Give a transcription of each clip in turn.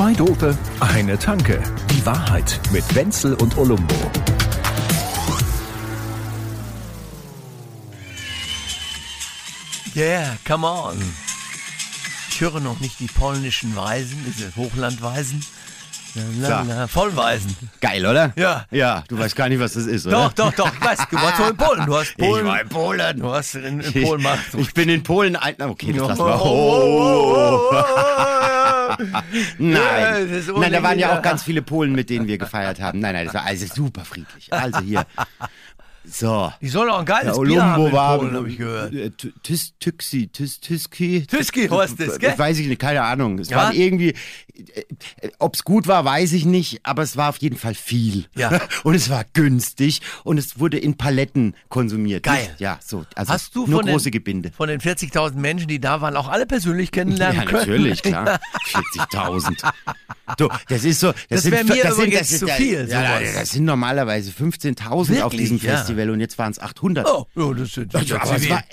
Zwei Dope, eine Tanke. Die Wahrheit mit Wenzel und Olumbo. Yeah, come on. Ich höre noch nicht die polnischen Weisen, diese Hochlandweisen. La, la, Vollweisen. Geil, oder? Ja. Ja, du weißt gar nicht, was das ist, oder? Doch, doch, doch. Ich weiß, du warst doch in Polen. Du hast Polen. Ich war in Polen. Du hast in, in Polen mal. Ich bin in Polen ein. na, Okay, das lassen wir. Oh, oh, Oh. oh, oh, Ja, Nein. Nein, da waren ja auch ganz viele Polen, mit denen wir gefeiert haben. Nein, nein, das war also super friedlich. Also hier. So. Die sollen auch ein geiles Der Bier haben war. Habe ich gehört. äh, Tys, Tüxi, Tys, Tyski. Tyski heißt das, gell? Weiß ich nicht, keine Ahnung. Es Ja? war irgendwie, ob es gut war, weiß ich nicht, aber es war auf jeden Fall viel. Ja. Und es war günstig und es wurde in Paletten konsumiert. Geil. Nicht- Ja, so. Also Hast du nur von den- große Gebinde. Von den 40.000 Menschen, die da waren, auch alle persönlich kennenlernen Ja, können? natürlich, klar. 40.000. Du, das ist so. Das sind- wär mir das sind, übrigens das ist, zu ja, viel, Ja, das sind normalerweise 15.000 auf diesem ja. Festival und jetzt waren es 800. Oh, oh das das Also, ist aber es war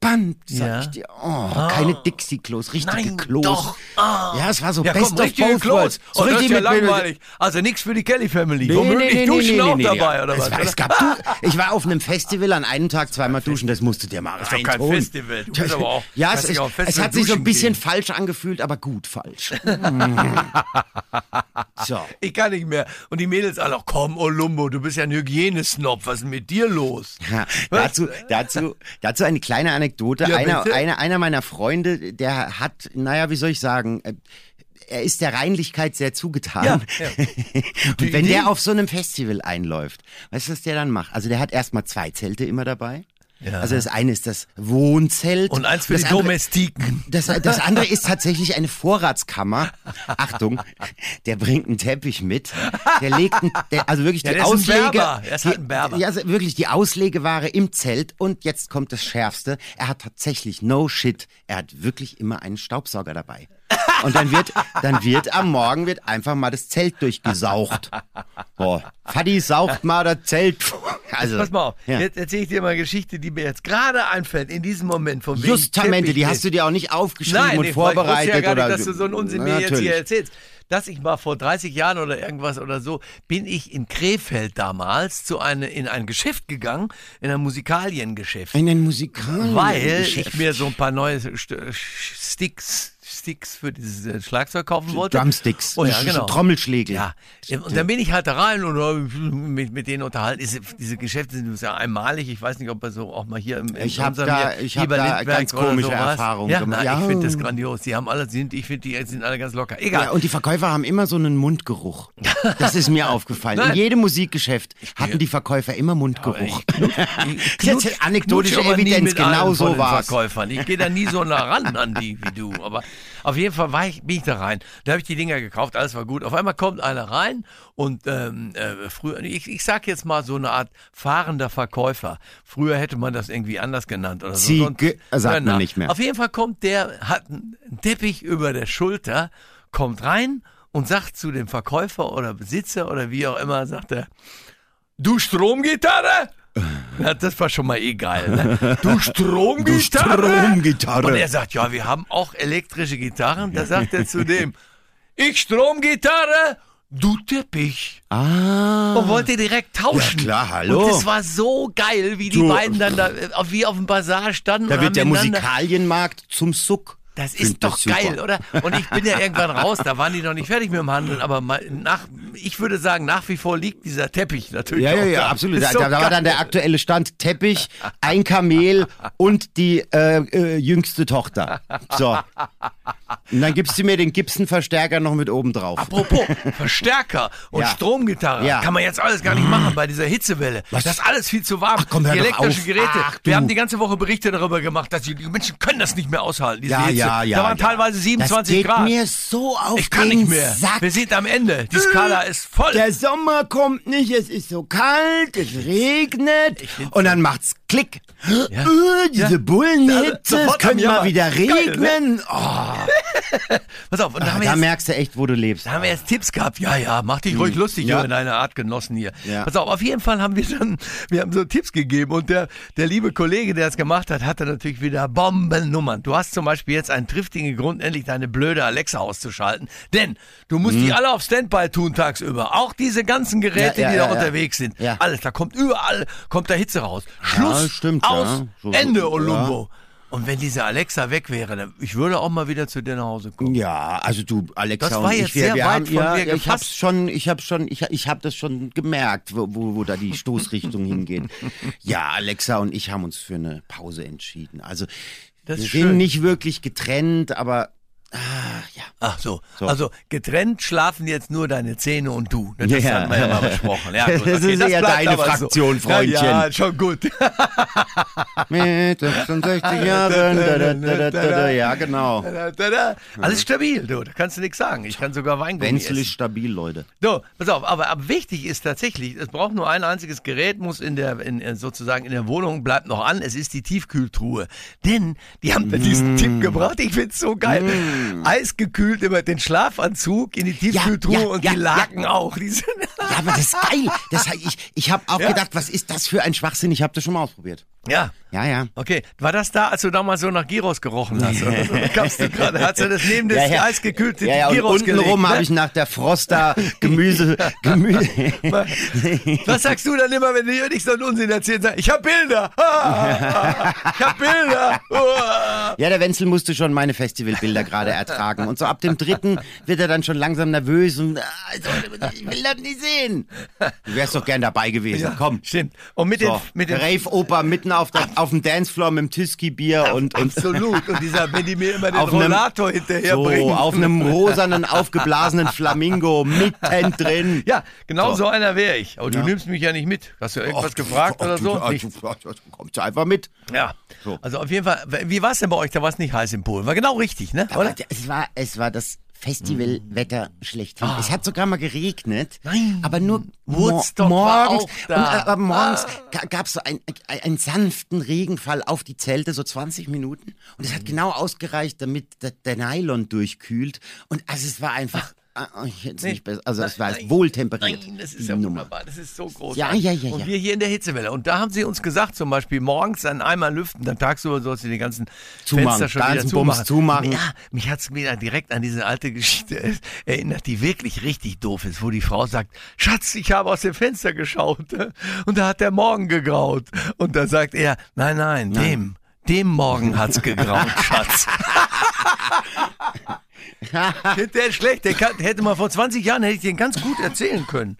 entspannt, sag Ja. ich dir. Oh, keine Dixie-Klos, richtige Nein, Klos. doch. Ah. Ja, es war so Ja, best komm, of both Klos. worlds. Oh, das ist ja langweilig. Also nichts für die Kelly Family. Nee, Womöglich nee, nee, Duschen nee, auch nee, dabei, oder es was? War, oder? es gab du, ich war auf einem Festival an einem Tag zweimal duschen, das musst du dir mal ist doch kein. Festival. Du bist aber auch- ja, es, es, auch es hat sich so ein bisschen gehen. falsch angefühlt, aber gut falsch. so. Ich kann nicht mehr. Und die Mädels alle, komm, Olumbo, du bist ja ein Hygienesnob. Was ist denn mit dir los? Ja, Was? dazu, dazu, dazu eine kleine Anekdote. Ja, einer, einer, einer meiner Freunde, der hat, naja, wie soll ich sagen, äh, er ist der Reinlichkeit sehr zugetan. Ja, ja. Und wenn der auf so einem Festival einläuft, weißt du, was der dann macht? Also der hat erstmal zwei Zelte immer dabei. Ja. Also das eine ist das Wohnzelt. Und eins für das die andere, Domestiken. das, das andere ist tatsächlich eine Vorratskammer. Achtung, der bringt einen Teppich mit. Der legt, einen, der, also wirklich Ja, die der ist ein Auslege. Berber. Er ist halt ein die- Berber. Ja, also wirklich die Auslegeware im Zelt. Und jetzt kommt das Schärfste. Er hat tatsächlich no shit. Er hat wirklich immer einen Staubsauger dabei. Und dann wird, dann wird am Morgen wird einfach mal das Zelt durchgesaugt. Boah, Fadi saugt mal das Zelt. Also, Pass mal auf, Ja. jetzt erzähle ich dir mal eine Geschichte, die mir jetzt gerade einfällt, in diesem Moment. Von Justamente, die hast du dir auch nicht aufgeschrieben Nein, und nee, vorbereitet ich ja gar oder nicht, dass du so einen Unsinn Na, mir jetzt natürlich. hier erzählst. Dass ich mal vor 30 Jahren oder irgendwas oder so, bin ich in Krefeld damals zu eine, in ein Geschäft gegangen, in ein Musikaliengeschäft. In den Musikalen. weil ich mir so ein paar neue St- Sticks, Sticks für dieses äh, Schlagzeug kaufen wollte. Drumsticks, Oh ja, genau. Trommelschläge. Ja, und dann bin ich halt da rein und äh, mit, mit denen unterhalten. Diese, diese Geschäfte sind ja einmalig. Ich weiß nicht, ob er so auch mal hier im, im Ich hab unserem da- ich hab da ganz komische. Erfahrungen ja, gemacht. Na, Ja. Ich finde das grandios. Die haben alle, sind, ich finde, die sind alle ganz locker. Egal. Ja, und die Verkäufer haben immer so einen Mundgeruch. Das ist mir aufgefallen. In Nein. jedem Musikgeschäft hatten die Verkäufer immer Mundgeruch. Ich Jetzt knutsch- anekdotische knutsche aber nie Evidenz, genau so war's. Verkäufern. Ich gehe da nie so nah ran an die wie du. Aber auf jeden Fall war ich, bin ich da rein. Da habe ich die Dinger gekauft, alles war gut. Auf einmal kommt einer rein und ähm, äh, früher, ich, ich sag jetzt mal so eine Art fahrender Verkäufer. Früher hätte man das irgendwie anders genannt oder so. Ziege, So ein- sagt man nicht mehr. Auf jeden Fall kommt der, hat einen Teppich über der Schulter, kommt rein und sagt zu dem Verkäufer oder Besitzer oder wie auch immer, sagt er, Du Stromgitarre? Ja, das war schon mal geil. Ne? Du Stromgitarre? Du Stromgitarre. Und er sagt, ja, wir haben auch elektrische Gitarren. Da sagt er zu dem, ich Stromgitarre, du Teppich. Ah. Und wollte direkt tauschen. Ja, klar, hallo. Und das war so geil, wie die Du- beiden dann da, äh, wie auf dem Bazar standen. Da wird der Musikalienmarkt zum Suck. Das ist doch super. geil, oder? Und ich bin ja irgendwann raus, da waren die noch nicht fertig mit dem Handeln, aber nach, ich würde sagen, nach wie vor liegt dieser Teppich natürlich. Ja, ja, ja, da. absolut. Da, so da war dann der aktuelle Stand Teppich, ein Kamel und die äh, äh, jüngste Tochter. So. Und dann gibst du mir den Gibson-Verstärker noch mit oben drauf. Apropos Verstärker und Ja. Stromgitarre, Ja. kann man jetzt alles gar nicht machen bei dieser Hitzewelle. Das ist alles viel zu warm. Ach, komm, die elektrischen. Geräte. Ach. Wir haben die ganze Woche Berichte darüber gemacht, dass die, die Menschen können das nicht mehr aushalten. Diese Ja, Hitze. Ja, ja. Da waren ja. teilweise 27 das geht Grad. mir so auf ich kann den nicht mehr. Sack. Wir sind am Ende. Die Skala ist voll. Der Sommer kommt nicht, es ist so kalt, es regnet und dann macht's Klick. Ja. Äh, diese Ja. Bullenhitze, es könnte mal wieder Geil, ne? regnen. Oh, Pass auf, und da haben, wir da jetzt, merkst du echt, wo du lebst. da haben wir jetzt Tipps gehabt. Ja, ja, mach dich ruhig lustig, Ja. ja. deine Artgenossen hier. Ja. Pass auf, auf jeden Fall haben wir dann, wir haben so Tipps gegeben und der, der liebe Kollege, der es gemacht hat, hatte natürlich wieder Bombennummern. Du hast zum Beispiel jetzt einen triftigen Grund, endlich deine blöde Alexa auszuschalten. Denn du musst die alle auf Standby tun tagsüber. Auch diese ganzen Geräte, Mhm. Ja, die ja, da unterwegs sind. Ja. Alles, da kommt überall, kommt da Hitze raus. Schluss, stimmt, aus, ja. So- Ende, ja. Olumbo. Und wenn diese Alexa weg wäre, dann, ich würde auch mal wieder zu dir nach Hause kommen. Ja, also du, Alexa Das war jetzt ich, wir, sehr wir weit haben, von ja, ja, ich hab's schon, ich hab schon, ich, ich hab das schon gemerkt, wo, wo, wo da die Stoßrichtung hingeht. Ja, Alexa und ich haben uns für eine Pause entschieden. Also Das wir sind schön. nicht wirklich getrennt, aber ah, ja. Ach so. So. Also getrennt schlafen jetzt nur deine Zähne und du. Das Ja. hatten wir ja mal besprochen. Ja, Das gut, ist eher bleibt deine Fraktion, so. Ja, ja, Freundchen. schon gut. Mit 66 Jahren, ja genau. Alles stabil, du. Da kannst du nichts sagen. Ich kann sogar Weingummi Wenzel essen. ist stabil, Leute. So, pass auf, aber, aber wichtig ist tatsächlich, es braucht nur ein einziges Gerät, muss in der, in, in sozusagen in der Wohnung, bleibt noch an, es ist die Tiefkühltruhe. Denn die haben da Mm. diesen Tipp gebracht, ich find's so geil. Eisgekühlt immer den Schlafanzug in die Tiefkühltruhe ja, und ja, die Laken auch. Die Ja, aber das ist geil. Das, ich ich habe auch Ja. gedacht, was ist das für ein Schwachsinn? Ich habe das schon mal ausprobiert. Ja. Ja, ja. Okay, war das da, als du damals so nach Gyros gerochen hast? Oder so? Da kamst du gerade, hast du das neben das ja, ja. eisgekühlte ja, ja, und Gyros untenrum gelegt, ne? habe ich nach der Froster Gemüse, Gemüse. Was sagst du dann immer, wenn die nicht so einen Unsinn erzählen? Sag, ich hab Bilder! Ah, ich hab Bilder! Ah. Ja, der Wenzel musste schon meine Festivalbilder gerade ertragen. Und so ab dem dritten wird er dann schon langsam nervös und ah, ich will das nicht sehen. Du wärst doch gern dabei gewesen. Komm. Stimmt. Und mit So, den, mit den Rave-Oper mitten auf, der, auf dem Dancefloor mit dem Tüski-Bier und, und Absolut. Und dieser, wenn die mir immer den Auf einem- Rollator hinterherbringen. so auf einem rosanen, aufgeblasenen Flamingo mittendrin. ja, genau so, So. einer wäre ich. Aber du Ja. nimmst mich ja nicht mit. Hast du irgendwas Ach, gefragt ach, oder so? ach, du- du Kommst du einfach mit. Ja. So. Also auf jeden Fall, wie war es denn bei euch? Da war es nicht heiß in Polen. War genau richtig, ne? Oder? es war, es war das Festivalwetter schlechthin. Es hat sogar mal geregnet. Ah. Nein. Aber nur Woodstock mo war morgens. Ah. Und, aber morgens gab es so ein, ein, einen sanften Regenfall auf die Zelte, so 20 Minuten. Und es hat Mhm. genau ausgereicht, damit der, der Nylon durchkühlt. Und also es war einfach. ah, ich hätte es Nee. nicht besser. Also es war Nein, wohltemperiert. Nein, das ist ja Nummer. wunderbar. Das ist so groß. Ja, ja, ja, Und ja. wir hier in der Hitzewelle. Und da haben sie uns gesagt, zum Beispiel morgens dann einmal lüften, dann tagsüber sollst du die ganzen Zumachen, Fenster schon ganzen wieder Bums zumachen. zumachen. Ja, mich hat's wieder direkt an diese alte Geschichte erinnert, die wirklich richtig doof ist, wo die Frau sagt, Schatz, ich habe aus dem Fenster geschaut und da hat der Morgen gegraut. Und da sagt er, nein, nein, dem, dem Morgen hat's gegraut, Schatz. Der schlecht? Der kann, hätte mal vor 20 Jahren hätte ich den ganz gut erzählen können.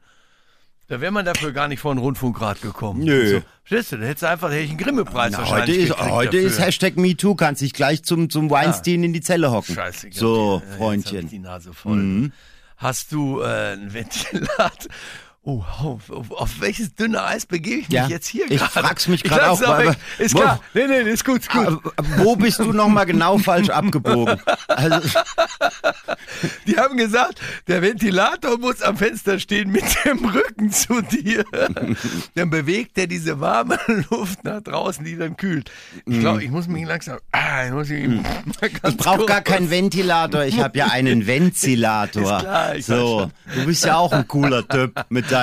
Da wäre man dafür gar nicht vor den Rundfunkrat gekommen. Nö. So, verstehst du, da hättest du einfach, hätte ich einen Grimme-Preis Na, heute ist, heute ist dafür. Hashtag MeToo, kannst dich gleich zum, zum Weinstein in die Zelle hocken. Scheiße. So, ich Freundchen. die Nase voll. Hast du äh, ein Ventilat? Oh, auf, auf, auf welches dünne Eis begebe ich mich Ja, jetzt hier ich gerade? frag's mich Ich lass auch, weil-. Ist wo- klar. Nee, nee, ist gut, ist gut. Wo bist du nochmal genau falsch abgebogen? Also, Die haben gesagt, der Ventilator muss am Fenster stehen mit dem Rücken zu dir. Dann bewegt er diese warme Luft nach draußen, die dann kühlt. Ich glaube, ich muss mich langsam. Ah, ich muss mich Mhm. ich brauche gar keinen Ventilator, ich habe ja einen Ventilator. Klar, ich so, du bist ja auch ein cooler Typ mit deinem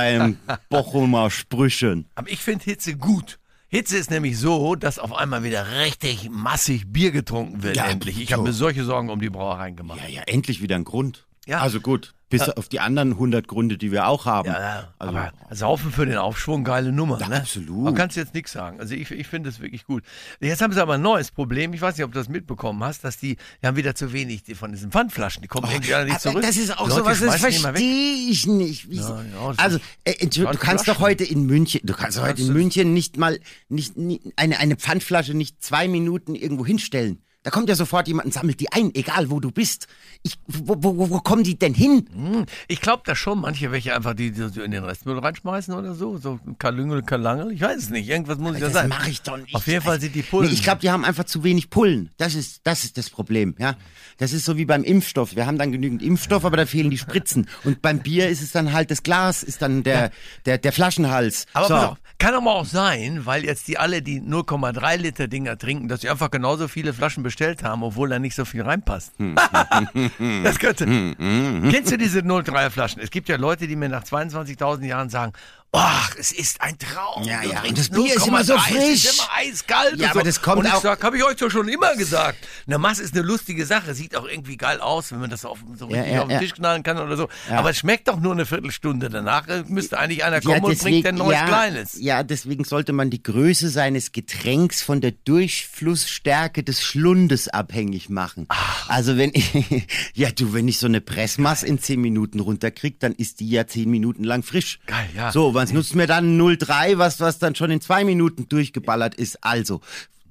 Bochumer Sprüchen. Aber ich finde Hitze gut. Hitze ist nämlich so, dass auf einmal wieder richtig massig Bier getrunken wird, Ja, endlich. Ich so. habe mir solche Sorgen um die Brauereien gemacht. Ja, ja, endlich wieder ein Grund. Ja. Also gut, bis auf die anderen 100 Gründe, die wir auch haben. Ja, ja, Also, aber Saufen für den Aufschwung, geile Nummer. Ja, ne? absolut. Man kann jetzt nichts sagen. Also ich, ich finde es wirklich gut. Jetzt haben sie aber ein neues Problem. Ich weiß nicht, ob du das mitbekommen hast, dass die, die haben wieder zu wenig von diesen Pfandflaschen. Die kommen irgendwie alle nicht zurück. das ist auch Leute sowas, das verstehe ich nicht. Ja, also, äh, Entschuldigung, du kannst doch heute in München, du kannst doch heute in München nicht mal, nicht, nie- eine, eine Pfandflasche nicht zwei Minuten irgendwo hinstellen. Da kommt ja sofort jemand und sammelt die ein, egal wo du bist. Ich, wo, wo, wo- kommen die denn hin? Hm, Ich glaube da schon manche welche einfach die, die in den Restmüll reinschmeißen oder so. So Kalüngel, Kalangel. Ich weiß es nicht. Irgendwas muss ich da Das sein. mache ich doch nicht. Auf jeden Fall sind die Pullen. Nee, ich glaube, die haben einfach zu wenig Pullen. Das ist, das ist das Problem, ja. Das ist so wie beim Impfstoff. Wir haben dann genügend Impfstoff, aber da fehlen die Spritzen. Und beim Bier ist es dann halt das Glas, ist dann der, der, der Flaschenhals. Aber so. auf, kann aber auch sein, weil jetzt die alle die 0,3 Liter Dinger trinken, dass sie einfach genauso viele Flaschen bestellt haben, obwohl da nicht so viel reinpasst. Hm. das könnte. Kennst du diese 0,3er Flaschen? Es gibt ja Leute, die mir nach 22.000 Jahren sagen, ach, es ist ein Traum. Ja, ja, und das Bier ist immer so 0,3, Es frisch. ist immer eiskalt. Ja, aber so. das kommt und ich auch- sag, habe ich euch doch schon immer gesagt. Eine Mass ist eine lustige Sache, sieht auch irgendwie geil aus, wenn man das auf, so richtig ja, auf den. Tisch knallen kann oder so. Aber es schmeckt doch nur eine Viertelstunde. Danach äh, müsste eigentlich einer kommen und bringt ein neues ja, Kleines. Ja, deswegen sollte man die Größe seines Getränks von der Durchflussstärke des Schlundes abhängig machen. Also wenn ich, ja du, wenn ich so eine Pressmasse in 10 Minuten runterkrieg, dann ist die ja 10 Minuten lang frisch. Geil, ja. So, was nutzt mir dann 0,3, was, was dann schon in zwei Minuten durchgeballert ist? Also,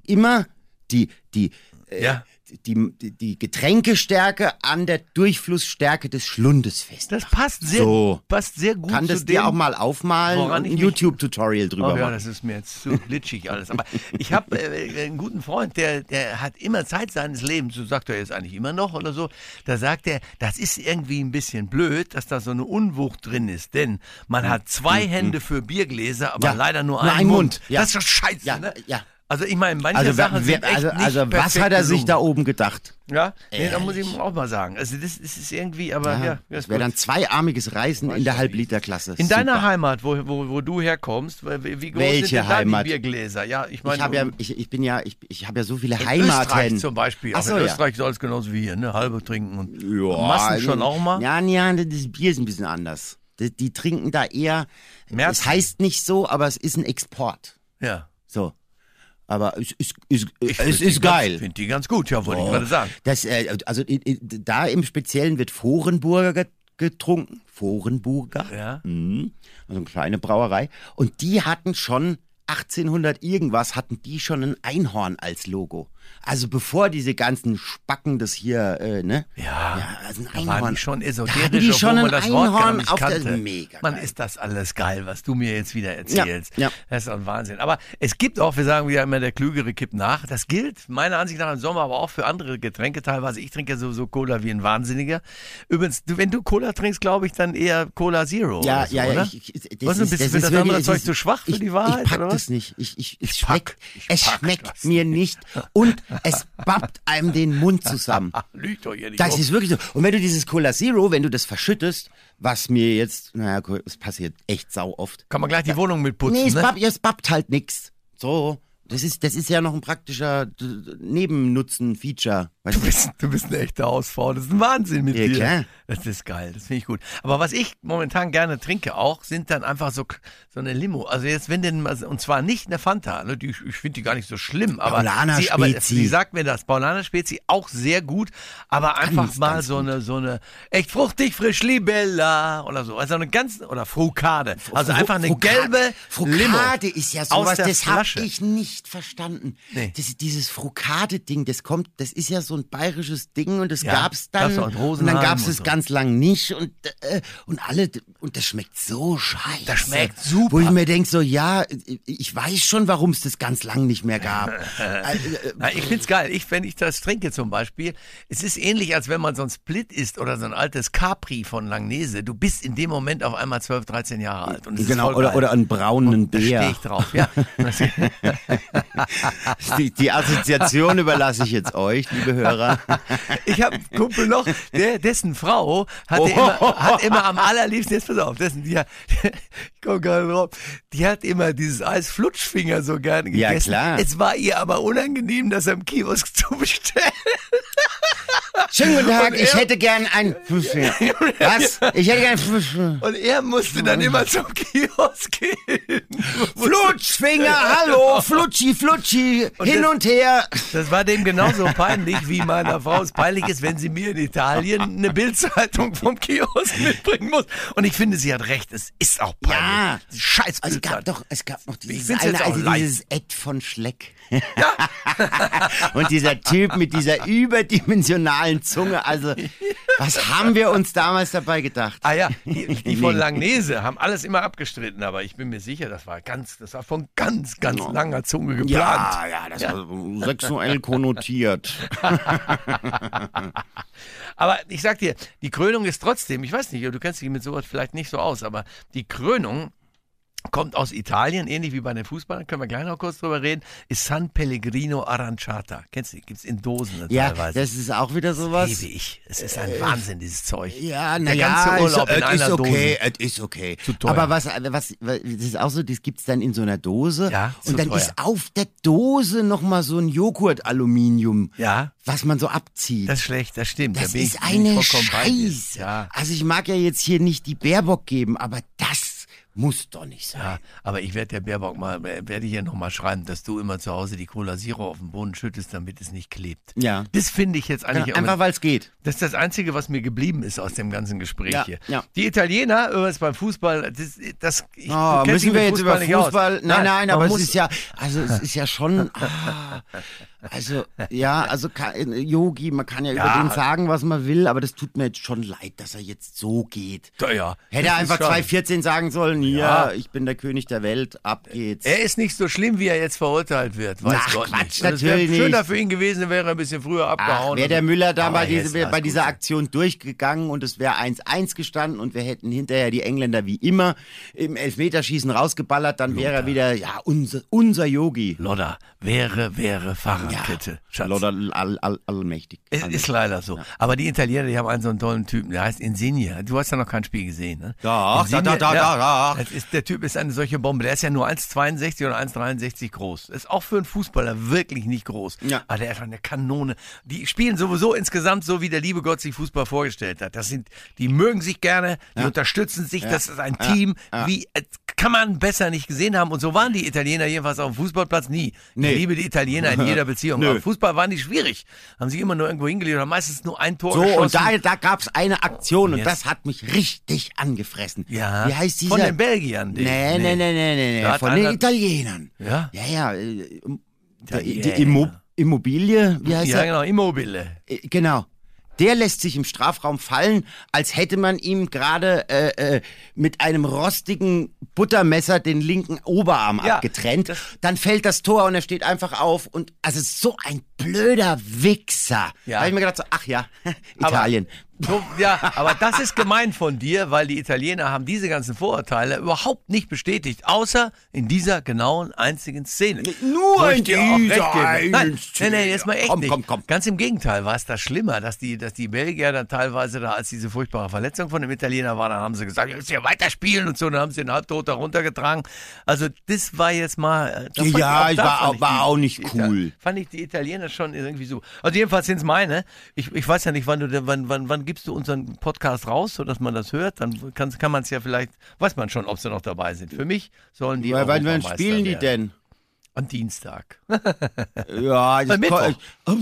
immer die, die, äh, Ja. Die, die, Getränkestärke an der Durchflussstärke des Schlundes fest. Das passt sehr, So. passt sehr gut Kann das dir auch mal aufmalen und ein YouTube-Tutorial drüber Oh ja, machen? das ist mir jetzt zu glitschig alles. Aber ich habe äh, einen guten Freund, der, der hat immer Zeit seines Lebens, so sagt er jetzt eigentlich immer noch oder so, da sagt er, das ist irgendwie ein bisschen blöd, dass da so eine Unwucht drin ist. Denn man hat zwei Hände für Biergläser, aber Hm, Ja, leider nur nur einen einen Mund. Mund, ja. Das ist doch scheiße, Ja, ne? ja. Also ich meine, manche Also, Sachen wer, sind echt also, nicht also was hat er sich gelungen. da oben gedacht? Ja, nee, da muss ich ihm auch mal sagen. Also das, das ist irgendwie, aber ja, Ja, das wäre dann zweiarmiges Reisen in der Halbliterklasse. In deiner Super. Heimat, wo, wo, wo du herkommst, wie groß Welche sind denn da Heimat? die Biergläser? Ja, ich meine, Ich habe ja, ich, ich bin ja, ich, ich habe ja so viele In Heimaten. Österreich zum Beispiel. Ach so, in ja. Österreich soll es genauso wie hier, ne? Halbe trinken und Ja, Massen schon auch mal. Ja, ja, das Bier ist ein bisschen anders. Die, die trinken da eher, Märzen. es heißt nicht so, aber es ist ein Export. Ja. So. Aber es ist, ist, Ich es ist geil. Ganz, finde die ganz gut, ja, wollte ich gerade sagen. Das, äh, also da im Speziellen wird Vorenburger get- getrunken. Vorenburger. Ja. Mhm. Also eine kleine Brauerei. Und die hatten schon 1800 irgendwas, hatten die schon ein Einhorn als Logo. Also bevor diese ganzen Spacken das hier, äh, ne? Ja, ja also ein da Einhorn. waren die schon Da esoterisch, hatten die obwohl schon man ein das Wort gar Einhorn nicht auf der- kannte. mega Man geil. ist das alles geil, was du mir jetzt wieder erzählst. Ja, ja. Das ist doch ein Wahnsinn. Aber es gibt auch, wir sagen ja immer, der Klügere kippt nach. Das gilt meiner Ansicht nach im Sommer, aber auch für andere Getränke teilweise. Ich trinke ja sowieso Cola wie ein Wahnsinniger. Übrigens, du, wenn du Cola trinkst, glaube ich, dann eher Cola Zero Ja, so, ja, ja. Ich, ich, das Was, ist, bist das für ist das wirklich- andere Zeug zu schwach für ich, die Wahrheit, Ich pack oder was? das nicht. Ich, ich, es pack, schmeckt, ich es schmeckt mir nicht. Und es babbt einem den Mund zusammen. Ach, lügt doch hier nicht Das rum. ist wirklich so. Und wenn du dieses Cola Zero, wenn du das verschüttest, was mir jetzt, naja, es passiert echt sau oft. Kann man gleich die Wohnung mitputzen, Nee, es, ne? ja, es babbt halt nix. So. Das ist, das ist ja noch ein praktischer Nebennutzen-Feature. Du bist, du bist eine echte Hausfrau. Das ist ein Wahnsinn mit Ja, dir. klar. Das ist geil. Das finde ich gut. Aber was ich momentan gerne trinke auch, sind dann einfach so, so eine Limo. Also jetzt, wenn denn, mal- und zwar nicht eine Fanta. Ne? Die, ich finde die gar nicht so schlimm. Aber Paulaner sie, aber sie sagt mir das. Paulaner Spezi auch sehr gut. Aber einfach Ganz, mal ganz so eine, so eine, echt fruchtig, frisch, Libella oder so. Also eine ganz, oder Frukade. Also einfach eine Frukade- gelbe Limo. Frukade ist ja sowas, das habe ich nicht verstanden. Nee. Das, dieses Frukade-Ding, das kommt, das ist ja so ein bayerisches Ding und das Ja, gab's dann. in und dann gab's und es so. ganz lang nicht und, äh, und alle, und das schmeckt so scheiße. Das schmeckt super. Wo ich mir denk so, ja, ich weiß schon, warum es das ganz lang nicht mehr gab. Äh, äh, Na, ich find's geil. Ich, wenn ich das trinke zum Beispiel, es ist ähnlich, als wenn man so ein Split isst oder so ein altes Capri von Langnese. Du bist in dem Moment auf einmal 12, 13 Jahre alt. Und es genau, oder, oder einen braunen da stehe Bär. ich drauf. Ja. Die, die Assoziation überlasse ich jetzt euch, liebe Hörer. Ich habe einen Kumpel noch, der, dessen Frau hatte Oh. immer, hat immer am allerliebsten, jetzt pass auf, dessen, die, hat- ich komm gerade drauf, die hat immer dieses Eis Flutschfinger so gerne Ja, gegessen. klar. Es war ihr aber unangenehm, das am Kiosk zu bestellen. Schönen guten Tag, ich hätte gern ein Flutschfinger. Was? Ich hätte gern Flutschfinger. Und er musste dann immer zum Kiosk gehen. Flutschfinger, hallo, Flutschi, Flutschi, hin das- und her. Das war dem genauso peinlich, wie meiner Frau es peinlich ist, wenn sie mir in Italien eine Bildzeitung vom Kiosk mitbringen muss. Und ich finde, sie hat recht, es ist auch peinlich. Ja. Scheiß Also es gab Bildzeitung. doch, es gab noch dieses eine, also dieses Ed von Schleck. und dieser Typ mit dieser überdimensionalen Zunge, also was haben wir uns damals dabei gedacht? Ah ja, die, die von. Langnese haben alles immer abgestritten, aber ich bin mir sicher, das war ganz, das war von ganz, ganz langer Zunge geplant. Ja, ja, das war sexuell konnotiert. Aber ich sag dir, die Krönung ist trotzdem, ich weiß nicht, du kennst dich mit sowas vielleicht nicht so aus, aber die Krönung kommt aus Italien, ähnlich wie bei den Fußballern, können wir gleich noch kurz drüber reden, ist San Pellegrino Aranciata. Kennst du, gibt's in Dosen Ja, teilweise. das ist auch wieder sowas. Liebe ich. Es ist ein Wahnsinn, dieses Zeug. Ja, Der naja, ganze Urlaub in es ist okay, Dose. es ist okay. Zu teuer. Aber was, was, was, das ist auch so, das gibt's dann in so einer Dose. Ja, zu und dann teuer. ist auf der Dose nochmal so ein Joghurt-Aluminium, Ja, was man so abzieht. das ist schlecht, das stimmt. Das da ist ich, eine. Scheiße. Ja. Also ich mag ja jetzt hier nicht die Baerbock geben, aber das muss doch nicht sein. Ja, aber ich werde der Baerbock mal, werde ich ja noch mal schreiben, dass du immer zu Hause die Cola Zero auf den Boden schüttest, damit es nicht klebt. Ja. Das finde ich jetzt eigentlich Ja, einfach weil es geht. Das ist das Einzige, was mir geblieben ist aus dem ganzen Gespräch Ja, hier. ja. Die Italiener, übrigens beim Fußball, das, das ich, Oh, müssen wir jetzt über. Fußball? Nein, nein, man aber es ist ja, also es ist ja schon, ah, also ja, also ka- Yogi, man kann ja, Ja. über den sagen, was man will, aber das tut mir jetzt schon leid, dass er jetzt so geht. Ja, ja. Hätte er einfach schon- 2014 sagen sollen, hier, Ja. ich bin der König der Welt, ab geht's. Er ist nicht so schlimm, wie er jetzt verurteilt wird. Weiß Ach, Gott Quatsch, nicht. Wäre natürlich schöner nicht. für ihn gewesen, wäre er ein bisschen früher abgehauen. wäre der Müller da bei, diese, bei dieser. Aktion durchgegangen und es wäre 1-1 gestanden und wir hätten hinterher die Engländer wie immer im Elfmeterschießen rausgeballert, dann wäre er wieder, ja, unser, unser Yogi. Lodder, wäre, wäre Fahrradkette. Schatz. Lodder all, all, allmächtig. Es ist leider so. Aber die Italiener, die haben einen so einen tollen Typen, der heißt Insigne. Du hast ja noch kein Spiel gesehen, ne? Doch, Insigne, da, da, da, ja, da. Das ist, der Typ ist eine solche Bombe. Der ist ja nur 1,62 oder 1,63 groß. Ist auch für einen Fußballer wirklich nicht groß. Ja. Aber der ist eine Kanone. Die spielen sowieso insgesamt so, wie der liebe Gott sich Fußball vorgestellt hat. Das sind, die mögen sich gerne, die unterstützen sich. Das ist ein Team, wie, äh, kann man besser nicht gesehen haben. Und so waren die Italiener jedenfalls auf dem Fußballplatz nie. Nee. Ich liebe die Italiener in jeder Beziehung. Nö. Aber Fußball waren die schwierig. Haben sich immer nur irgendwo hingelegt oder meistens nur ein Tor So, geschossen. und da, da gab's eine Aktion und Jetzt- das hat mich richtig angefressen. Ja. Wie heißt dieser? Von den Belgiern. die- Nee, nee, nee, nee, nee, nee. von den Italienern. Ja? Ja, ja. äh, Die, die. Immo Immobilie, wie heißt Ja, genau, Immobile. Äh, Genau. Der lässt sich im Strafraum fallen, als hätte man ihm gerade äh, äh, mit einem rostigen Buttermesser den linken Oberarm Ja, abgetrennt. Dann fällt das Tor und er steht einfach auf und also so ein blöder Wichser. Ja. Da habe ich mir gedacht, so, ach ja, Italien. So, ja, aber das ist gemein von dir, weil die Italiener haben diese ganzen Vorurteile überhaupt nicht bestätigt, außer in dieser genauen einzigen Szene. Nur in dieser einen Nein, Szene. nein, nein, jetzt mal echt Komm, nicht. komm, komm. Ganz im Gegenteil war es das schlimmer, dass die, dass die Belgier dann teilweise da, als diese furchtbare Verletzung von dem Italiener war, dann haben sie gesagt, jetzt ja weiterspielen und so, dann haben sie den halbtot da runtergetragen. Also das war jetzt mal. äh, Ja, ich da war auch- war die- auch nicht cool. Fand ich die Italiener schon irgendwie so. Also jedenfalls sind es meine. Ich, ich weiß ja nicht, wann du, wann, wann, wann gibst du unseren Podcast raus, sodass man das hört? Dann kann, kann man es ja vielleicht, weiß man schon, ob sie noch dabei sind. Für mich sollen die Weil, wann wann spielen die werden. denn? Am Dienstag. Ja, das Mittwoch. ko-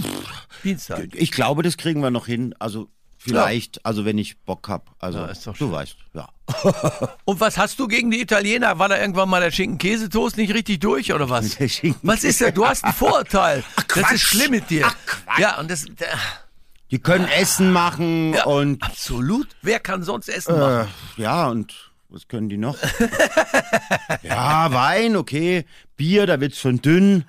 Dienstag. ich glaube, das kriegen wir noch hin. Also vielleicht, also wenn ich Bock hab. Also Ja, ist doch du schön. weißt, ja. Und was hast du gegen die Italiener? War da irgendwann mal der Schinken-Käsetoast nicht richtig durch oder was? Was ist da? Du hast ein Vorurteil. das Quatsch. ist schlimm mit dir. Ach. Ja, und das. äh, Die können Essen machen Ja, und absolut. Wer kann sonst Essen machen? äh, ja und was können die noch? ja, Wein, okay. Bier, da wird's schon dünn.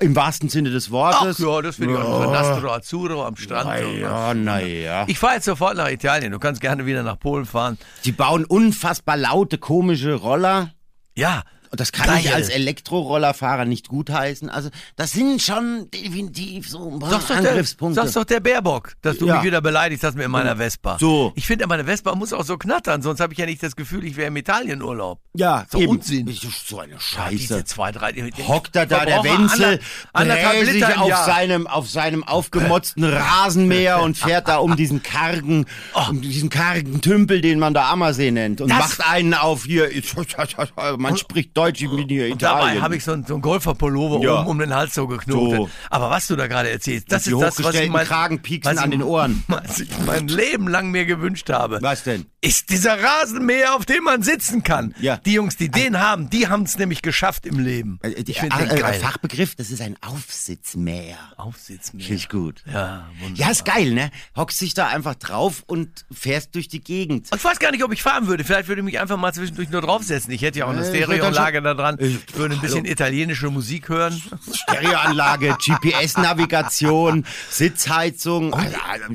Im wahrsten Sinne des Ach Wortes. ja, das finde ich auch. So Nastro Azzurro am Strand. Na ja, naja. Ich fahre jetzt sofort nach Italien. Du kannst gerne wieder nach Polen fahren. Die bauen unfassbar laute, komische Roller. Ja. Und das kann ich Geil. als Elektrorollerfahrer nicht gutheißen. Also, das sind schon definitiv so ein paar Sag's doch, der, Angriffspunkte. sag's doch der Baerbock, dass du Ja. mich wieder beleidigt hast mit meiner Vespa. So. Ich finde, meine Vespa muss auch so knattern, sonst habe ich ja nicht das Gefühl, ich wäre im Italienurlaub. ja, So eben. Unsinn. So eine Ja, Scheiße. diese zwei, drei. Hockt da da der Wenzel, ander- dreht sich auf Jahr. seinem, auf seinem aufgemotzten Rasenmäher und fährt da um diesen kargen, Oh. um diesen kargen Tümpel, den man da Ammersee nennt und Das- macht einen auf hier, man spricht Deutsch, ich bin hier Dabei Italien. habe ich so einen, so einen Golferpullover Ja. oben um den Hals so geknotet. So. Aber was du da gerade erzählst, das ist das, was ich mein, was an den Ohren. Was ich mein Leben lang mir gewünscht habe. Was denn? Ist dieser Rasenmäher, auf dem man sitzen kann. Ja. Die Jungs, die den haben, die haben es nämlich geschafft im Leben. Äh, die- Ich finde äh, den äh, geil. Fachbegriff, das ist ein Aufsitzmäher. Aufsitzmäher. Finde ich gut. Ja, wunderbar. Ja, ist geil, ne? Hockst dich da einfach drauf und fährst durch die Gegend. Und ich weiß gar nicht, ob ich fahren würde. Vielleicht würde ich mich einfach mal zwischendurch nur draufsetzen. Ich hätte ja auch eine Äh, Stereoanlage Stereoanlage da dran. Ich würde ein bisschen italienische Musik hören. Stereoanlage, GPS-Navigation, Sitzheizung,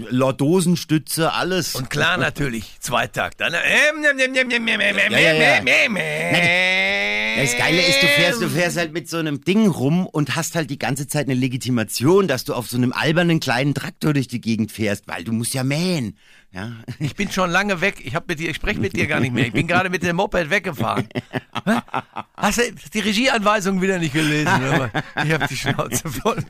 Lordosenstütze, alles. Und klar natürlich, Zweitakt. Dann, Das Geile ist, du fährst, du fährst halt mit so einem Ding rum und hast halt die ganze Zeit eine Legitimation, dass du auf so einem albernen kleinen Traktor durch die Gegend fährst, weil du musst ja mähen. Ja. Ich bin schon lange weg. Ich, hab mit dir, ich spreche mit dir gar nicht mehr. Ich bin gerade mit dem Moped weggefahren. Hast du die Regieanweisung wieder nicht gelesen? Ich habe die Schnauze voll.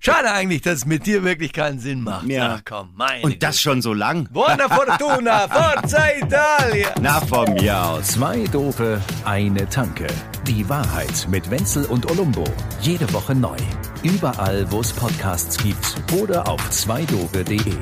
Schade eigentlich, dass es mit dir wirklich keinen Sinn macht. Ja. Ach komm, meine Und das schon so lang. Buona Fortuna, Forza Italia. Na, von mir aus. Zwei Dope, eine Tanke. Die Wahrheit mit Wenzel und Olumbo. Jede Woche neu. Überall, wo es Podcasts gibt oder auf zweidope.de.